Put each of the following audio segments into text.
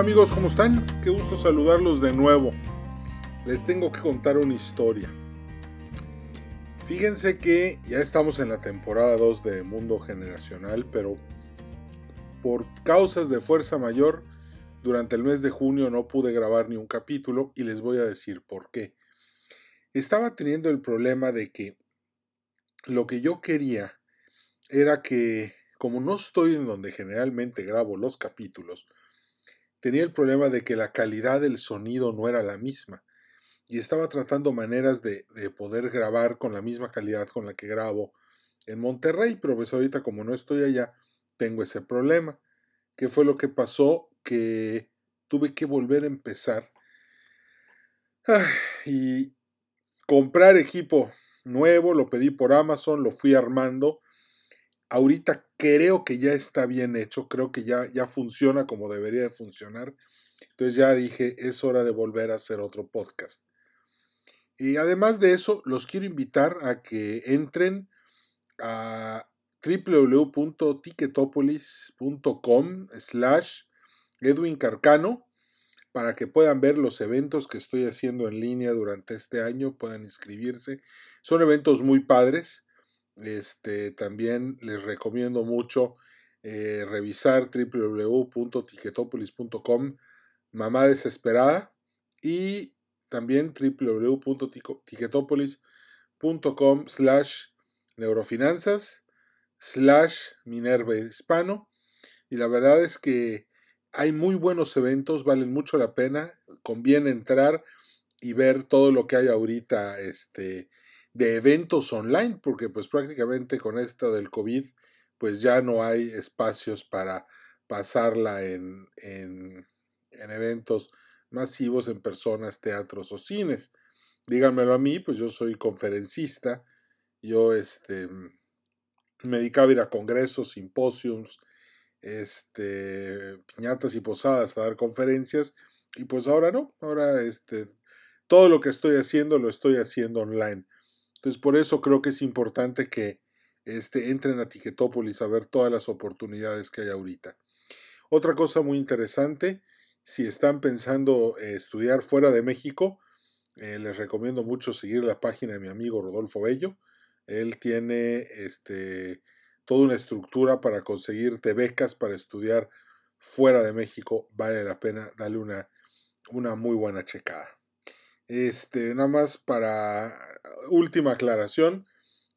Hola amigos, ¿cómo están? Qué gusto saludarlos de nuevo. Les tengo que contar una historia. Fíjense que ya estamos en la temporada 2 de Mundo Generacional, pero por causas de fuerza mayor, durante el mes de junio no pude grabar ni un capítulo y les voy a decir por qué. Estaba teniendo el problema de que lo que yo quería era que, como no estoy en donde generalmente grabo los capítulos, tenía el problema de que la calidad del sonido no era la misma y estaba tratando maneras de, poder grabar con la misma calidad con la que grabo en Monterrey, pero pues ahorita como no estoy allá, tengo ese problema. ¿Qué fue lo que pasó? Que tuve que volver a empezar y comprar equipo nuevo, lo pedí por Amazon, lo fui armando ahorita creo que ya está bien hecho, creo que ya, ya funciona como debería de funcionar. Entonces ya dije, es hora de volver a hacer otro podcast. Y además de eso, los quiero invitar a que entren a www.ticketopolis.com slash Edwin Carcano para que puedan ver los eventos que estoy haciendo en línea durante este año, puedan inscribirse. Son eventos muy padres. Este, también les recomiendo mucho eh, revisar www.ticketopolis.com Mamá Desesperada y también www.ticketopolis.com slash neurofinanzas slash Minerva Hispano y la verdad es que hay muy buenos eventos, valen mucho la pena, conviene entrar y ver todo lo que hay ahorita este, de eventos online, porque pues prácticamente con esto del COVID, pues ya no hay espacios para pasarla en, en, eventos masivos, en personas, teatros o cines. Díganmelo a mí, pues yo soy conferencista, yo este, me dedicaba a ir a congresos, simposiums, este, piñatas y posadas a dar conferencias, y pues ahora no, ahora este, todo lo que estoy haciendo lo estoy haciendo online. Entonces, por eso creo que es importante que este, entren a Ticketopolis a ver todas las oportunidades que hay ahorita. Otra cosa muy interesante, si están pensando estudiar fuera de México, eh, les recomiendo mucho seguir la página de mi amigo Rodolfo Bello. Él tiene este, toda una estructura para conseguirte becas para estudiar fuera de México. Vale la pena darle una, una muy buena checada. Este, nada más para última aclaración,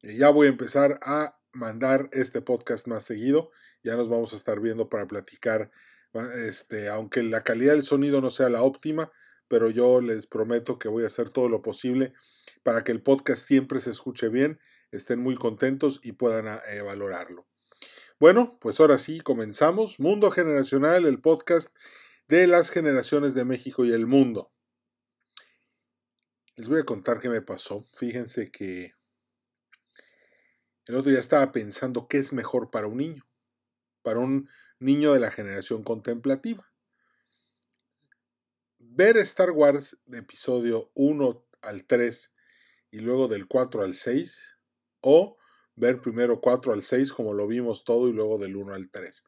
eh, ya voy a empezar a mandar este podcast más seguido. Ya nos vamos a estar viendo para platicar, este, aunque la calidad del sonido no sea la óptima, pero yo les prometo que voy a hacer todo lo posible para que el podcast siempre se escuche bien, estén muy contentos y puedan ah, eh, valorarlo. Bueno, pues ahora sí, comenzamos. Mundo Generacional, el podcast de las generaciones de México y el mundo. Les voy a contar qué me pasó. Fíjense que el otro día estaba pensando qué es mejor para un niño, para un niño de la generación contemplativa. Ver Star Wars de episodio 1 al 3 y luego del 4 al 6 o ver primero 4 al 6 como lo vimos todo y luego del 1 al 3.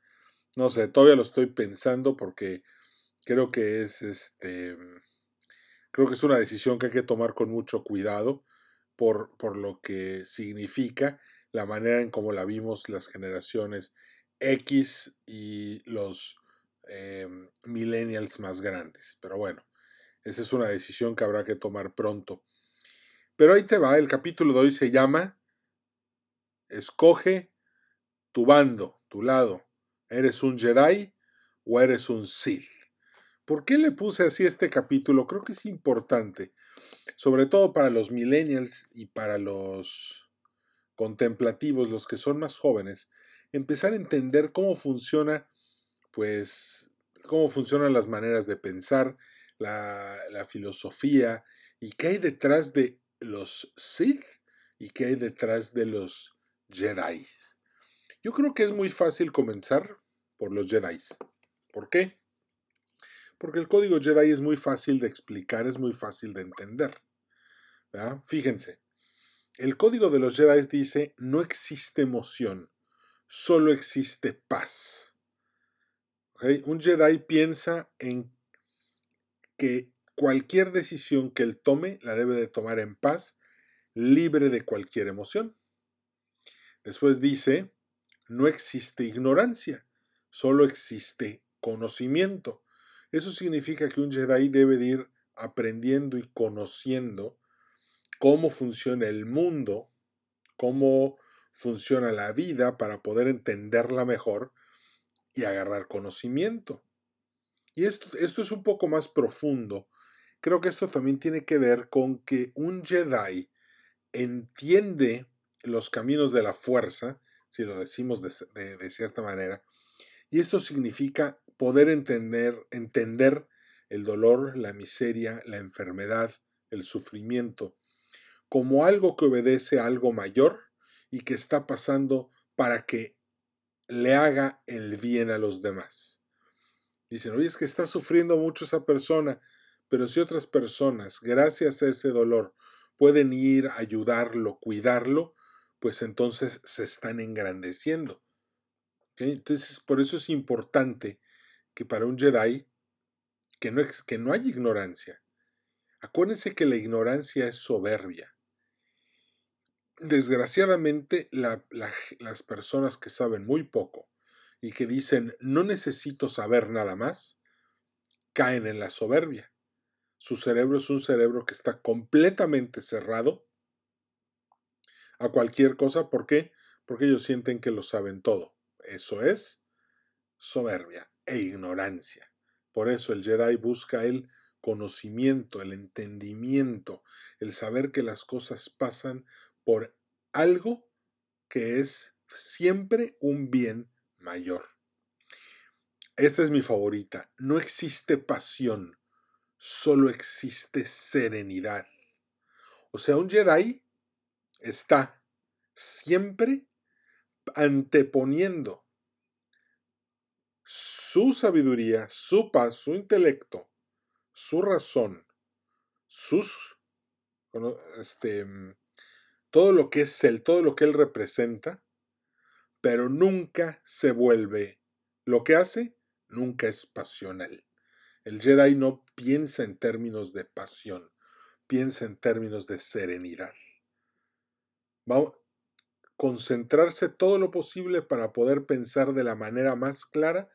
No sé, todavía lo estoy pensando porque creo que es este Creo que es una decisión que hay que tomar con mucho cuidado por, por lo que significa la manera en cómo la vimos las generaciones X y los em, millennials más grandes. Pero bueno, esa es una decisión que habrá que tomar pronto. Pero ahí te va, el capítulo de hoy se llama Escoge tu bando, tu lado. ¿Eres un Jedi o eres un Sith? ¿Por qué le puse así este capítulo? Creo que es importante, sobre todo para los millennials y para los contemplativos, los que son más jóvenes, empezar a entender cómo funciona, pues, cómo funcionan las maneras de pensar, la, la filosofía y qué hay detrás de los Sith y qué hay detrás de los Jedi. Yo creo que es muy fácil comenzar por los Jedi. ¿Por qué? Porque el código Jedi es muy fácil de explicar, es muy fácil de entender. Fíjense, el código de los Jedi dice, no existe emoción, solo existe paz. Un Jedi piensa en que cualquier decisión que él tome la debe de tomar en paz, libre de cualquier emoción. Después dice, no existe ignorancia, solo existe conocimiento. Eso significa que un Jedi debe de ir aprendiendo y conociendo cómo funciona el mundo, cómo funciona la vida para poder entenderla mejor y agarrar conocimiento. Y esto, esto es un poco más profundo. Creo que esto también tiene que ver con que un Jedi entiende los caminos de la fuerza, si lo decimos de, de cierta manera, y esto significa poder entender, entender el dolor, la miseria, la enfermedad, el sufrimiento, como algo que obedece a algo mayor y que está pasando para que le haga el bien a los demás. Dicen, oye, es que está sufriendo mucho esa persona, pero si otras personas, gracias a ese dolor, pueden ir a ayudarlo, cuidarlo, pues entonces se están engrandeciendo. Entonces, por eso es importante que para un Jedi, que no, que no hay ignorancia. Acuérdense que la ignorancia es soberbia desgraciadamente las personas que saben muy poco y que dicen no necesito saber nada más, caen en la soberbia. Su cerebro es un cerebro que está completamente cerrado a cualquier cosa. ¿Por qué? Porque ellos sienten que lo saben todo. Eso es soberbia e ignorancia. Por eso el Jedi busca el conocimiento, el entendimiento, el saber que las cosas pasan por algo que es siempre un bien mayor. Esta es mi favorita. No existe pasión, solo existe serenidad. O sea, un Jedi está siempre anteponiendo su sabiduría, su paz, su intelecto, su razón, sus este, todo lo que es él, todo lo que él representa, pero nunca se vuelve. Lo que hace nunca es pasional. El Jedi no piensa en términos de pasión, piensa en términos de serenidad. Va a concentrarse todo lo posible para poder pensar de la manera más clara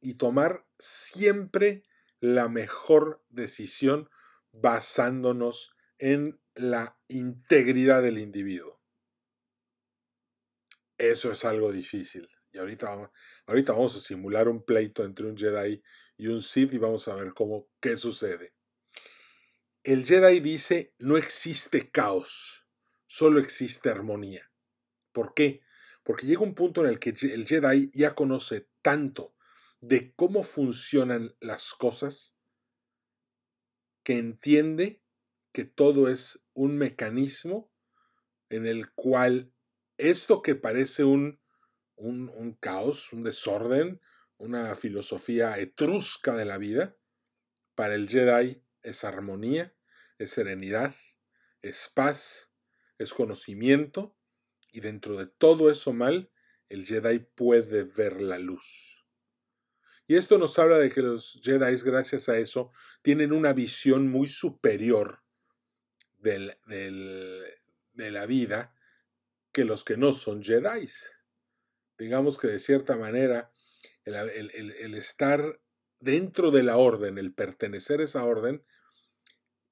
y tomar siempre la mejor decisión basándonos en la integridad del individuo. Eso es algo difícil. Y ahorita, ahorita vamos a simular un pleito entre un Jedi y un Sith y vamos a ver cómo, qué sucede. El Jedi dice, no existe caos, solo existe armonía. ¿Por qué? Porque llega un punto en el que el Jedi ya conoce tanto de cómo funcionan las cosas que entiende que todo es un mecanismo en el cual esto que parece un, un, caos, un desorden, una filosofía etrusca de la vida, para el Jedi es armonía, es serenidad, es paz, es conocimiento, y dentro de todo eso mal, el Jedi puede ver la luz. Y esto nos habla de que los Jedi, gracias a eso, tienen una visión muy superior del, de la vida que los que no son Jedi. Digamos que de cierta manera el, el, estar dentro de la orden, el pertenecer a esa orden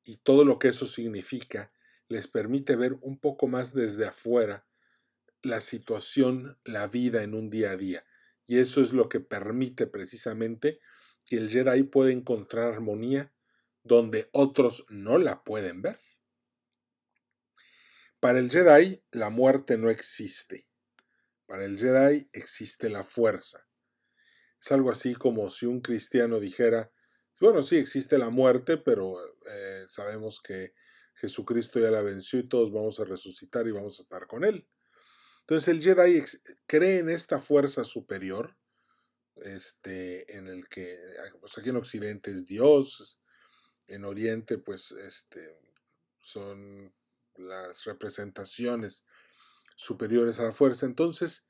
y todo lo que eso significa, les permite ver un poco más desde afuera la situación, la vida en un día a día. Y eso es lo que permite precisamente que el Jedi pueda encontrar armonía donde otros no la pueden ver. Para el Jedi, la muerte no existe. Para el Jedi existe la fuerza. Es algo así como si un cristiano dijera, bueno, sí existe la muerte, pero eh, sabemos que Jesucristo ya la venció y todos vamos a resucitar y vamos a estar con él. Entonces el Jedi cree en esta fuerza superior, este, en el que, pues aquí en Occidente es Dios, en Oriente pues este, son las representaciones superiores a la fuerza. Entonces,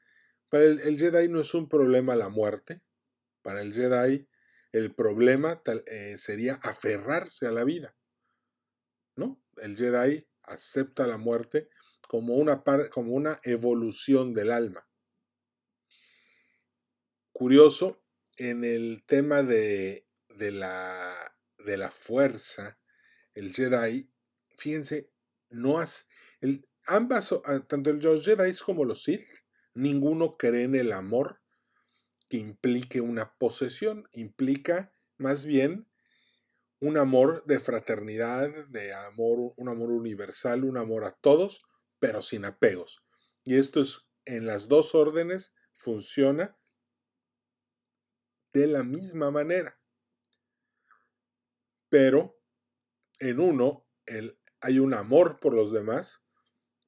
para el, Jedi no es un problema la muerte, Para el Jedi, el problema eh, sería aferrarse a la vida. ¿No? El Jedi acepta la muerte como una, como una evolución del alma. Curioso, en el tema de, de, la, de la fuerza, el Jedi, fíjense, no hace, el, ambas, ah, tanto los Jedi como los Sith, ninguno cree en el amor que implique una posesión, implica más bien un amor de fraternidad, de amor, un amor universal, un amor a todos, pero sin apegos. Y esto es en las dos órdenes funciona de la misma manera. Pero en uno hay un amor por los demás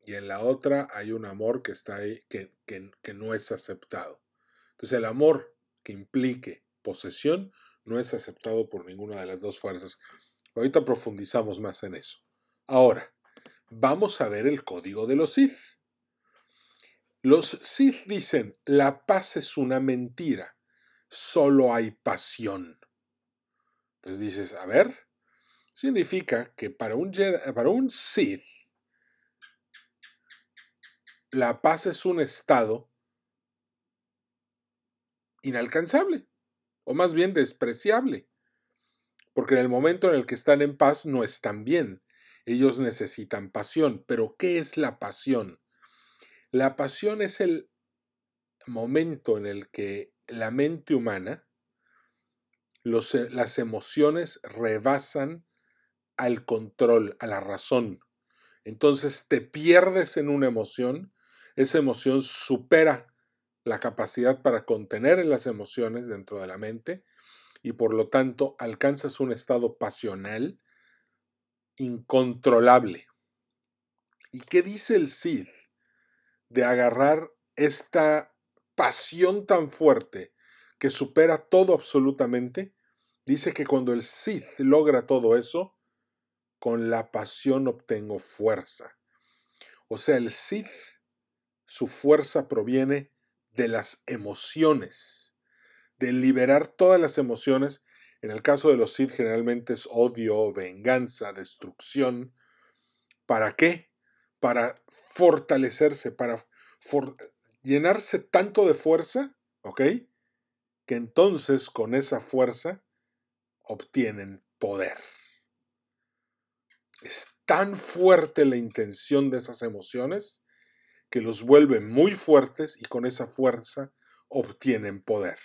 y en la otra hay un amor que está ahí que, que no es aceptado. Entonces el amor que implique posesión no es aceptado por ninguna de las dos fuerzas. Ahorita profundizamos más en eso. Ahora, vamos a ver el código de los Sith. Los Sith dicen, la paz es una mentira, solo hay pasión. Entonces dices, a ver, significa que para un, para un Sith, la paz es un estado inalcanzable, o más bien despreciable, porque en el momento en el que están en paz no están bien, ellos necesitan pasión, pero ¿qué es la pasión? La pasión es el momento en el que la mente humana, eh, las emociones rebasan al control, a la razón. Entonces te pierdes en una emoción, esa emoción supera la capacidad para contener las emociones dentro de la mente y por lo tanto alcanzas un estado pasional incontrolable. ¿Y qué dice el Cid de agarrar esta pasión tan fuerte que supera todo absolutamente? Dice que cuando el Cid logra todo eso, con la pasión obtengo fuerza. O sea, el Cid, su fuerza proviene de las emociones, de liberar todas las emociones. En el caso de los Sith generalmente es odio, venganza, destrucción. ¿Para qué? Para fortalecerse, para llenarse tanto de fuerza, ¿ok? Que entonces con esa fuerza obtienen poder. Es tan fuerte la intención de esas emociones que los vuelve muy fuertes y con esa fuerza obtienen poder.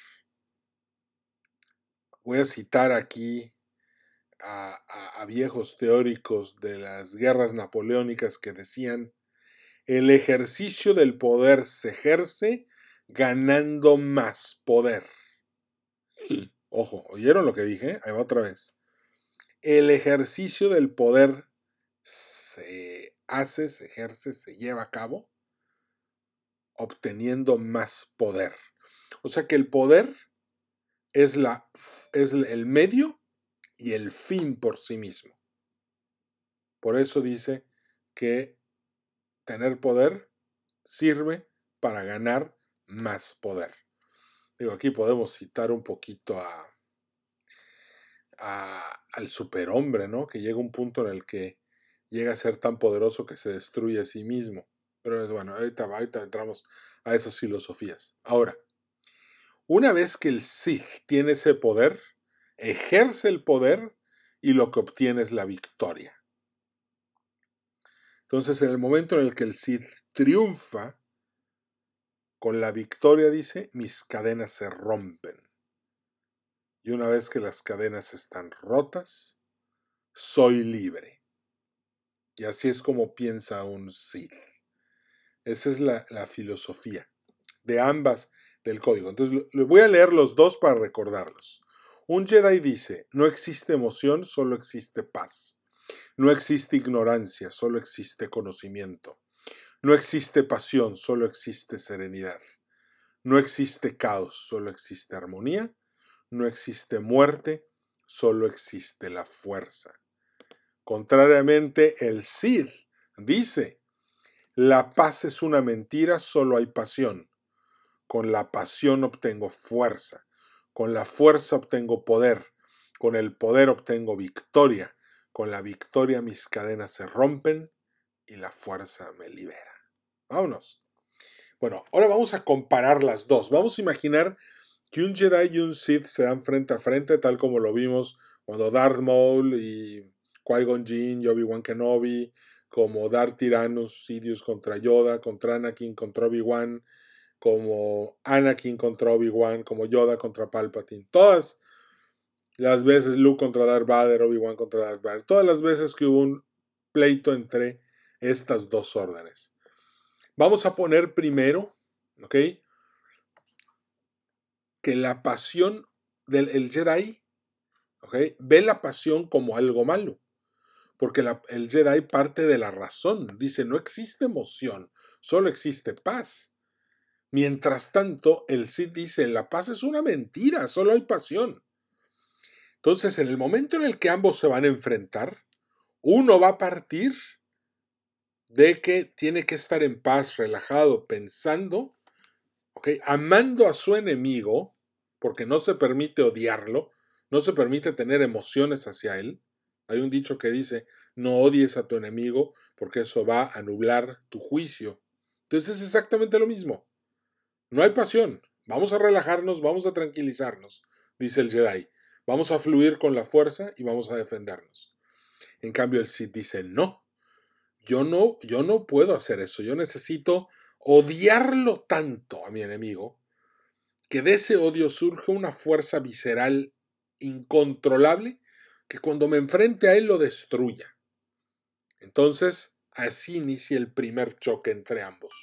Voy a citar aquí a, viejos teóricos de las guerras napoleónicas que decían, el ejercicio del poder se ejerce ganando más poder. Ojo, ¿oyeron lo que dije? Ahí va otra vez. El ejercicio del poder se hace, se ejerce, se lleva a cabo obteniendo más poder. O sea que el poder es, la, es el medio y el fin por sí mismo. Por eso dice que tener poder sirve para ganar más poder. Digo, aquí podemos citar un poquito a, al superhombre, ¿no? Que llega un punto en el que llega a ser tan poderoso que se destruye a sí mismo. Pero bueno, ahorita, ahorita entramos a esas filosofías. Ahora, una vez que el Sith tiene ese poder, ejerce el poder y lo que obtiene es la victoria. Entonces, en el momento en el que el Sith triunfa, con la victoria dice, mis cadenas se rompen. Y una vez que las cadenas están rotas, soy libre. Y así es como piensa un Sith. Esa es la, filosofía de ambas del código. Entonces, le voy a leer los dos para recordarlos. Un Jedi dice, no existe emoción, solo existe paz. No existe ignorancia, solo existe conocimiento. No existe pasión, solo existe serenidad. No existe caos, solo existe armonía. No existe muerte, solo existe la fuerza. Contrariamente, el Sid dice, la paz es una mentira, solo hay pasión. Con la pasión obtengo fuerza. Con la fuerza obtengo poder. Con el poder obtengo victoria. Con la victoria mis cadenas se rompen y la fuerza me libera. Vámonos. Bueno, ahora vamos a comparar las dos. Vamos a imaginar que un Jedi y un Sith se dan frente a frente, tal como lo vimos cuando Darth Maul y Qui-Gon Jinn y Obi-Wan Kenobi, como Darth Tyrannus, Sidious contra Yoda, contra Anakin contra Obi-Wan, como Anakin contra Obi-Wan, como Yoda contra Palpatine. Todas las veces Luke contra Darth Vader, Obi-Wan contra Darth Vader. Todas las veces que hubo un pleito entre estas dos órdenes. Vamos a poner primero, ¿ok? Que la pasión del Jedi, ¿ok? Ve la pasión como algo malo. Porque el Jedi parte de la razón. Dice, no existe emoción, solo existe paz. Mientras tanto, el Sith dice, la paz es una mentira, solo hay pasión. Entonces, en el momento en el que ambos se van a enfrentar, uno va a partir de que tiene que estar en paz, relajado, pensando, amando a su enemigo, porque no se permite odiarlo, no se permite tener emociones hacia él. Hay un dicho que dice, no odies a tu enemigo porque eso va a nublar tu juicio. Entonces es exactamente lo mismo. No hay pasión. Vamos a relajarnos, vamos a tranquilizarnos, dice el Jedi. Vamos a fluir con la fuerza y vamos a defendernos. En cambio el Sith dice, no, yo no, yo no puedo hacer eso. Yo necesito odiarlo tanto a mi enemigo que de ese odio surge una fuerza visceral incontrolable que cuando me enfrente a él lo destruya. Entonces, así inicia el primer choque entre ambos.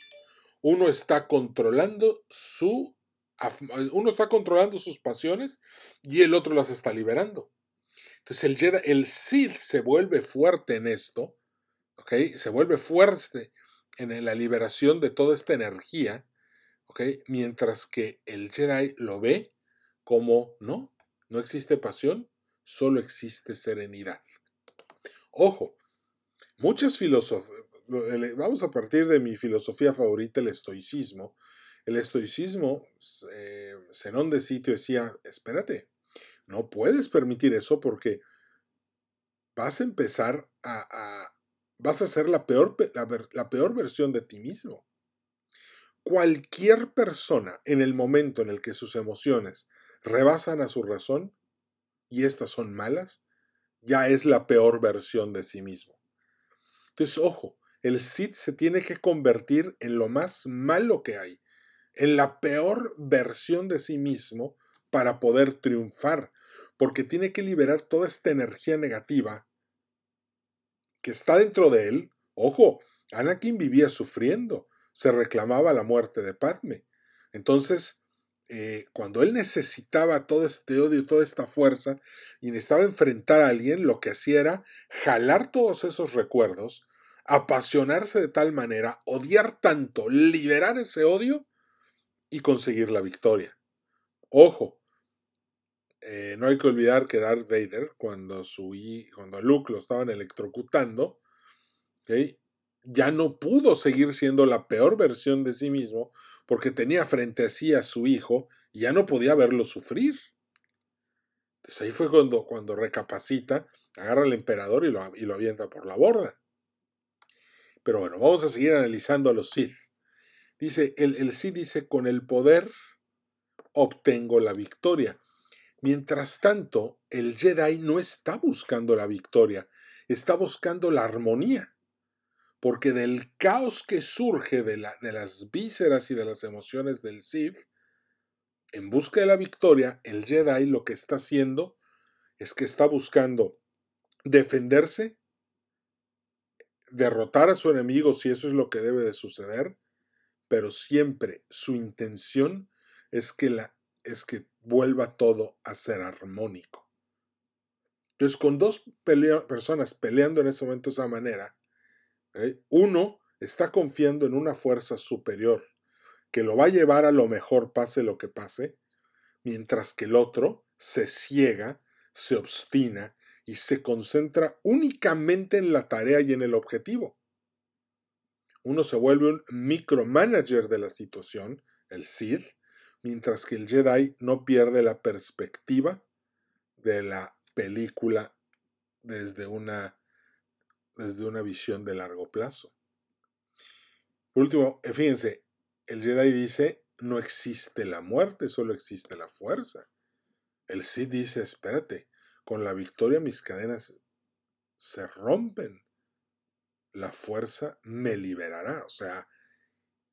Uno está controlando su uno está controlando sus pasiones y el otro las está liberando. Entonces el Jedi, el se vuelve fuerte en esto se vuelve fuerte en la liberación de toda esta energía, Mientras que el Jedi lo ve como, no, no existe pasión, solo existe serenidad. Ojo, muchas filosofías, vamos a partir de mi filosofía favorita, el estoicismo. El estoicismo, eh, Zenón de Sitio decía, espérate, no puedes permitir eso porque vas a empezar a, vas a ser la peor, la, peor versión de ti mismo. Cualquier persona en el momento en el que sus emociones rebasan a su razón, y estas son malas, ya es la peor versión de sí mismo. Entonces, ojo, el Sith se tiene que convertir en lo más malo que hay, en la peor versión de sí mismo para poder triunfar, porque tiene que liberar toda esta energía negativa que está dentro de él, ojo, Anakin vivía sufriendo, se reclamaba la muerte de Padme. Entonces, eh, cuando él necesitaba todo este odio, toda esta fuerza, y necesitaba enfrentar a alguien, lo que hacía era jalar todos esos recuerdos, apasionarse de tal manera, odiar tanto, liberar ese odio y conseguir la victoria. Ojo, eh, no hay que olvidar que Darth Vader, cuando, su, cuando Luke lo estaban electrocutando, ya no pudo seguir siendo la peor versión de sí mismo porque tenía frente a sí a su hijo y ya no podía verlo sufrir. Entonces ahí fue cuando, cuando recapacita, agarra al emperador y lo, y lo avienta por la borda. Pero bueno, vamos a seguir analizando a los Sith. Dice, el, el Sith dice, con el poder obtengo la victoria. Mientras tanto, el Jedi no está buscando la victoria, está buscando la armonía. Porque del caos que surge de, de las vísceras y de las emociones del Sith, en busca de la victoria, el Jedi lo que está haciendo es que está buscando defenderse, derrotar a su enemigo si eso es lo que debe de suceder, pero siempre su intención es que, la, es que vuelva todo a ser armónico. Entonces, con dos personas peleando en ese momento de esa manera, ¿eh? uno está confiando en una fuerza superior que lo va a llevar a lo mejor pase lo que pase, mientras que el otro se ciega, se obstina y se concentra únicamente en la tarea y en el objetivo. Uno se vuelve un micromanager de la situación, el CID, mientras que el Jedi no pierde la perspectiva de la película desde una, desde una visión de largo plazo. Por último, eh, fíjense, el Jedi dice, no existe la muerte, solo existe la fuerza. El Sith dice, espérate, con la victoria mis cadenas se rompen. La fuerza me liberará. O sea,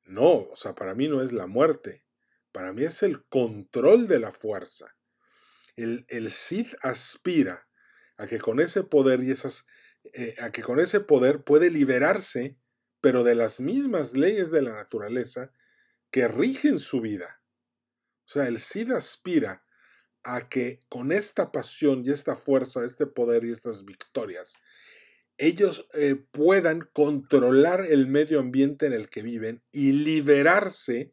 no, o sea, para mí no es la muerte, para mí es el control de la fuerza. El, Sith aspira a que con ese poder y esas, eh, a que con ese poder puede liberarse, pero de las mismas leyes de la naturaleza que rigen su vida. O sea, el Cid aspira a que con esta pasión y esta fuerza, este poder y estas victorias, ellos eh, puedan controlar el medio ambiente en el que viven y liberarse,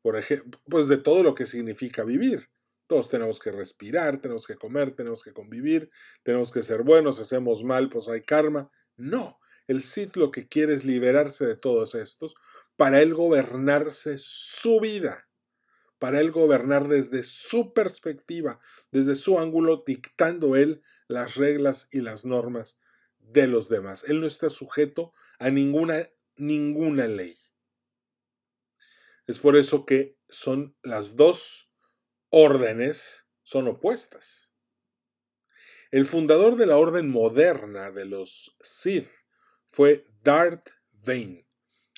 por ejemplo, pues de todo lo que significa vivir. Todos tenemos que respirar, tenemos que comer, tenemos que convivir, tenemos que ser buenos, hacemos mal, pues hay karma. No, el Cid lo que quiere es liberarse de todos estos para él gobernarse su vida, para él gobernar desde su perspectiva, desde su ángulo, dictando él las reglas y las normas de los demás. Él no está sujeto a ninguna, ninguna ley. Es por eso que son las dos órdenes son opuestas. El fundador de la orden moderna de los Sith fue Darth Vane.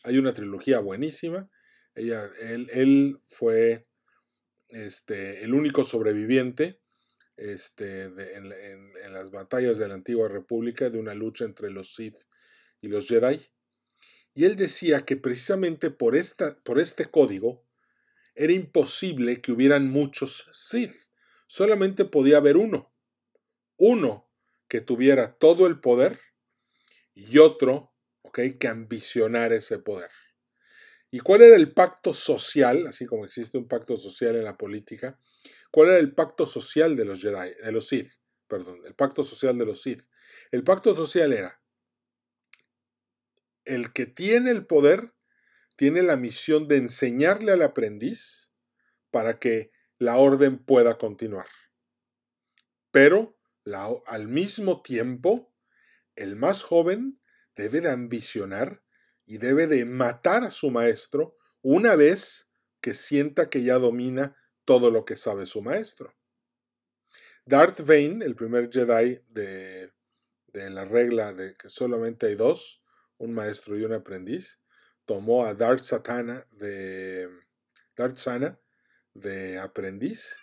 Hay una trilogía buenísima. Ella, él, fue este, el único sobreviviente este, en, las batallas de la antigua república de una lucha entre los Sith y los Jedi. Y él decía que precisamente por, esta, por este código era imposible que hubieran muchos Sith. Solamente podía haber uno. Uno que tuviera todo el poder y otro, ¿ok? Que ambicionar ese poder. ¿Y cuál era el pacto social, así como existe un pacto social en la política? ¿Cuál era el pacto social de los Jedi, de los Sith? Perdón, el pacto social de los Sith. El pacto social era el que tiene el poder tiene la misión de enseñarle al aprendiz para que la orden pueda continuar. Pero al mismo tiempo el más joven debe de ambicionar y debe de matar a su maestro una vez que sienta que ya domina todo lo que sabe su maestro. Darth Vane, el primer Jedi de, de la regla de que solamente hay dos, un maestro y un aprendiz, tomó a Darth Satana de Darth Sana de aprendiz.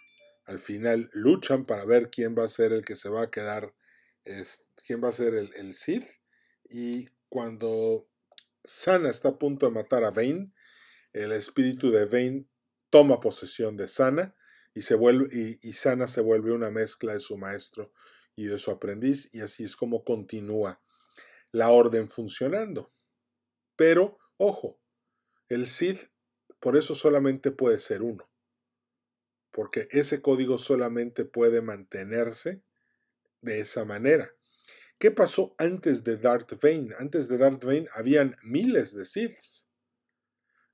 Al final luchan para ver quién va a ser el que se va a quedar quién va a ser el, el Sith. Y cuando Sana está a punto de matar a Vane, el espíritu de Vane toma posesión de Sana y, se vuelve, y, Sana se vuelve una mezcla de su maestro y de su aprendiz, y así es como continúa la orden funcionando. Pero, ojo, el Sith por eso solamente puede ser uno, porque ese código solamente puede mantenerse de esa manera. ¿Qué pasó antes de Darth Vane? Antes de Darth Vane habían miles de Siths.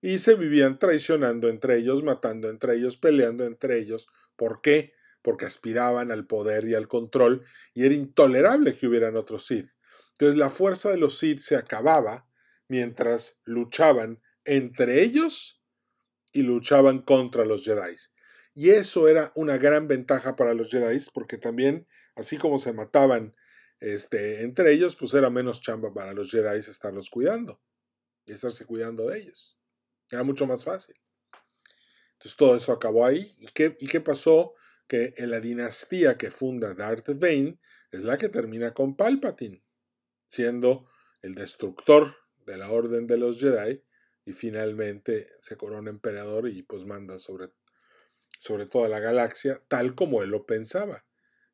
Y se vivían traicionando entre ellos, matando entre ellos, peleando entre ellos. ¿Por qué? Porque aspiraban al poder y al control y era intolerable que hubieran otros Sith. Entonces la fuerza de los Sith se acababa mientras luchaban entre ellos y luchaban contra los Jedi. Y eso era una gran ventaja para los Jedi porque también así como se mataban este, entre ellos, pues era menos chamba para los Jedi estarlos cuidando y estarse cuidando de ellos. Era mucho más fácil. Entonces todo eso acabó ahí. ¿Y qué, y qué pasó? Que en la dinastía que funda Darth Vane es la que termina con Palpatine, siendo el destructor de la orden de los Jedi y finalmente se corona emperador y pues manda sobre, sobre toda la galaxia tal como él lo pensaba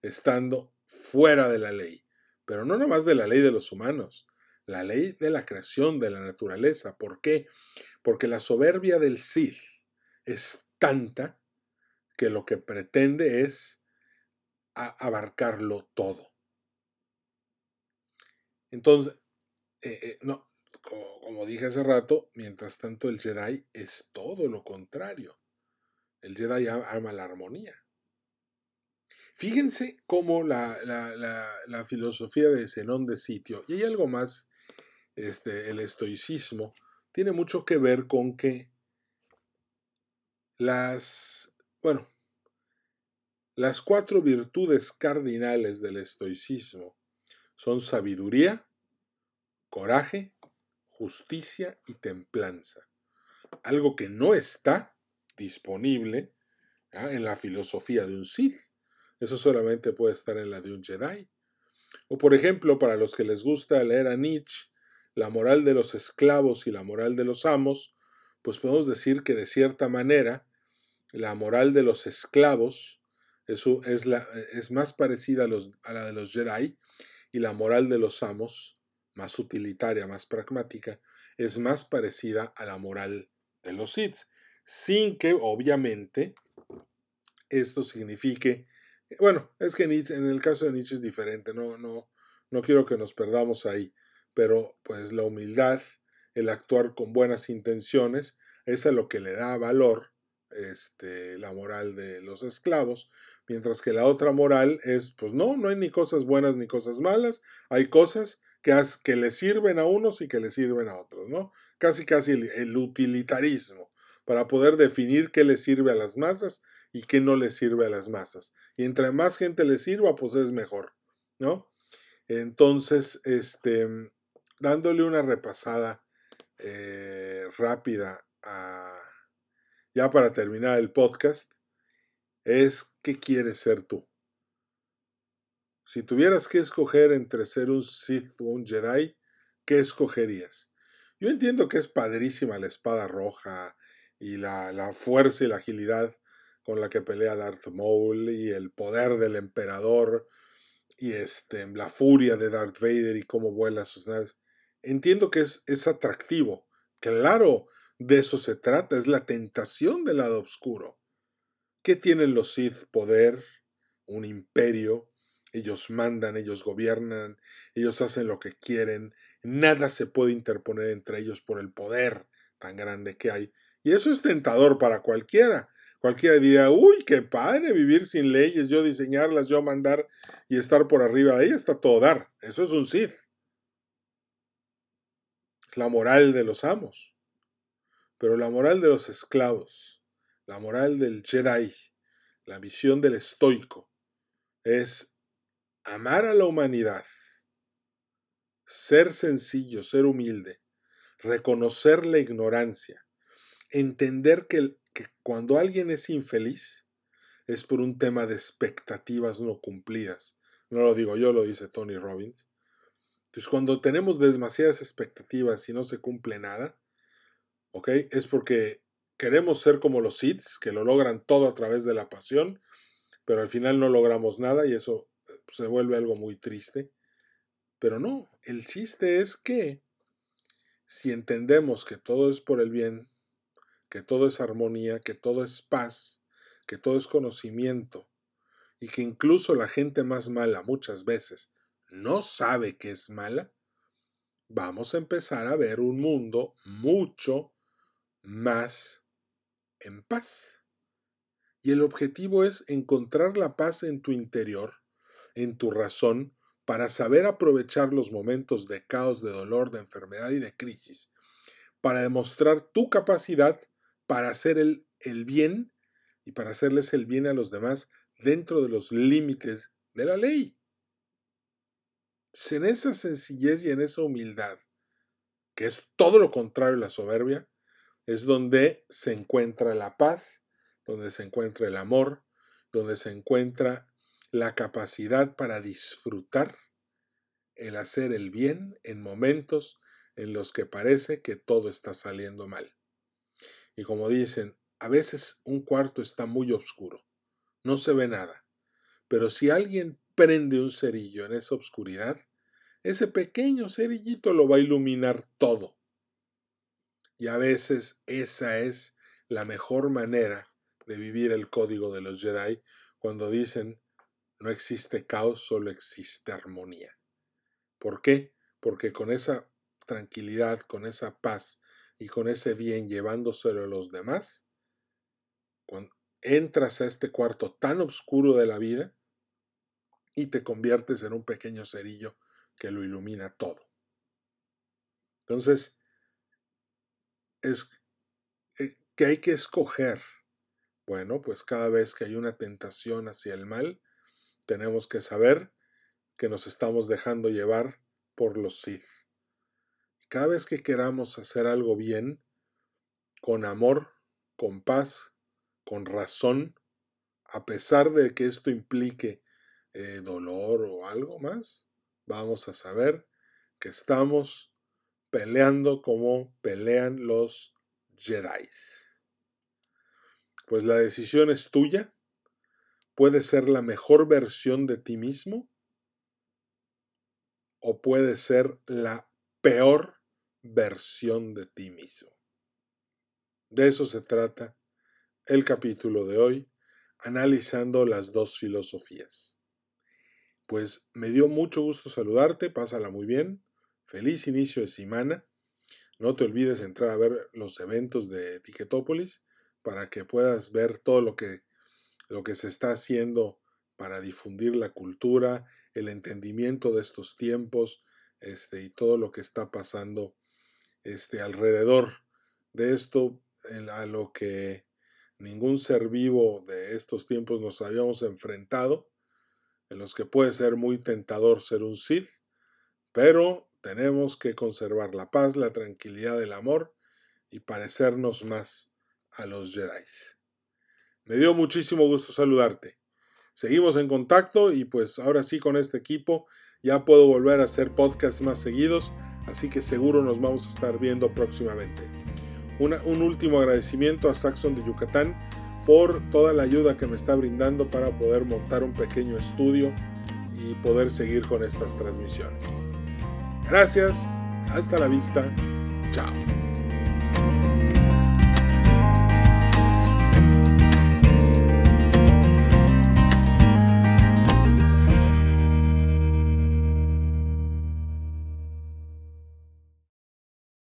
estando fuera de la ley. Pero no nomás de la ley de los humanos, la ley de la creación, de la naturaleza. ¿Por qué? Porque la soberbia del Sith es tanta que lo que pretende es abarcarlo todo. Entonces, eh, eh, no, como, como, dije hace rato, mientras tanto el Jedi es todo lo contrario. El Jedi ama la armonía. Fíjense cómo la, filosofía de Zenón de sitio, y hay algo más, este, el estoicismo, tiene mucho que ver con que las, bueno, las cuatro virtudes cardinales del estoicismo son sabiduría, coraje, justicia y templanza. Algo que no está disponible en la filosofía de un Sith. Eso solamente puede estar en la de un Jedi. O por ejemplo, para los que les gusta leer a Nietzsche, la moral de los esclavos y la moral de los amos, pues podemos decir que de cierta manera la moral de los esclavos es, la, es más parecida a, los, a la de los Jedi y la moral de los amos, más utilitaria, más pragmática, es más parecida a la moral de los Sith, sin que obviamente esto signifique bueno, es que en el caso de Nietzsche es diferente, no, no, no quiero que nos perdamos ahí, pero pues la humildad, el actuar con buenas intenciones, es a lo que le da valor este, la moral de los esclavos, mientras que la otra moral es, pues no, no hay ni cosas buenas ni cosas malas, hay cosas que, que le sirven a unos y que le sirven a otros, ¿no? Casi, casi el utilitarismo, para poder definir qué le sirve a las masas y qué no le sirve a las masas. Y entre más gente le sirva, pues es mejor, ¿no? Entonces, este, dándole una repasada eh, rápida ya para terminar el podcast, es ¿qué quieres ser tú? Si tuvieras que escoger entre ser un Sith o un Jedi, ¿qué escogerías? Yo entiendo que es padrísima la espada roja y la, la fuerza y la agilidad con la que pelea Darth Maul y el poder del emperador y este, la furia de Darth Vader y cómo vuela sus naves. Entiendo que es, es atractivo. Claro, de eso se trata, es la tentación del lado oscuro. ¿Qué tienen los Sith? Poder, un imperio, ellos mandan, ellos gobiernan, ellos hacen lo que quieren, nada se puede interponer entre ellos por el poder tan grande que hay. Y eso es tentador para cualquiera. Cualquiera diría, uy, qué padre vivir sin leyes, yo diseñarlas, yo mandar y estar por arriba de ellas, está todo dar. Eso es un Sith. Es la moral de los amos. Pero la moral de los esclavos, la moral del Jedi, la visión del estoico, es amar a la humanidad, ser sencillo, ser humilde, reconocer la ignorancia, entender que que cuando alguien es infeliz es por un tema de expectativas no cumplidas. No lo digo yo, lo dice Tony Robbins. Entonces, cuando tenemos demasiadas expectativas y no se cumple nada, ¿ok? Es porque queremos ser como los Seeds, que lo logran todo a través de la pasión, pero al final no logramos nada y eso eh, se vuelve algo muy triste. Pero no, el chiste es que si entendemos que todo es por el bien que todo es armonía, que todo es paz, que todo es conocimiento, y que incluso la gente más mala muchas veces no sabe que es mala, vamos a empezar a ver un mundo mucho más en paz. Y el objetivo es encontrar la paz en tu interior, en tu razón, para saber aprovechar los momentos de caos, de dolor, de enfermedad y de crisis, para demostrar tu capacidad para hacer el, bien y para hacerles el bien a los demás dentro de los límites de la ley. En esa sencillez y en esa humildad, que es todo lo contrario a la soberbia, es donde se encuentra la paz, donde se encuentra el amor, donde se encuentra la capacidad para disfrutar el hacer el bien en momentos en los que parece que todo está saliendo mal. Y como dicen, a veces un cuarto está muy oscuro, no se ve nada. Pero si alguien prende un cerillo en esa oscuridad, ese pequeño cerillito lo va a iluminar todo. Y a veces esa es la mejor manera de vivir el código de los Jedi cuando dicen no existe caos, solo existe armonía. ¿Por qué? Porque con esa tranquilidad, con esa paz y con ese bien llevándoselo a los demás, entras a este cuarto tan oscuro de la vida y te conviertes en un pequeño cerillo que lo ilumina todo. Entonces, es eh, que hay que escoger. Bueno, pues cada vez que hay una tentación hacia el mal, tenemos que saber que nos estamos dejando llevar por los Sith. Cada vez que queramos hacer algo bien, con amor, con paz, con razón, a pesar de que esto implique eh, dolor o algo más, vamos a saber que estamos peleando como pelean los Jedi. Pues la decisión es tuya. Puede ser la mejor versión de ti mismo o puede ser la peor versión de ti mismo. De eso se trata el capítulo de hoy, analizando las dos filosofías. Pues me dio mucho gusto saludarte, pásala muy bien, feliz inicio de semana. No te olvides entrar a ver los eventos de Etiquetópolis para que puedas ver todo lo que, lo que se está haciendo para difundir la cultura, el entendimiento de estos tiempos este, y todo lo que está pasando este, alrededor de esto a lo que ningún ser vivo de estos tiempos nos habíamos enfrentado, en los que puede ser muy tentador ser un Sith, pero tenemos que conservar la paz, la tranquilidad, el amor y parecernos más a los Jedi. Me dio muchísimo gusto saludarte. Seguimos en contacto y pues ahora sí con este equipo ya puedo volver a hacer podcasts más seguidos, así que seguro nos vamos a estar viendo próximamente. un último agradecimiento a Saxon de Yucatán por toda la ayuda que me está brindando para poder montar un pequeño estudio y poder seguir con estas transmisiones. Gracias, hasta la vista, chao.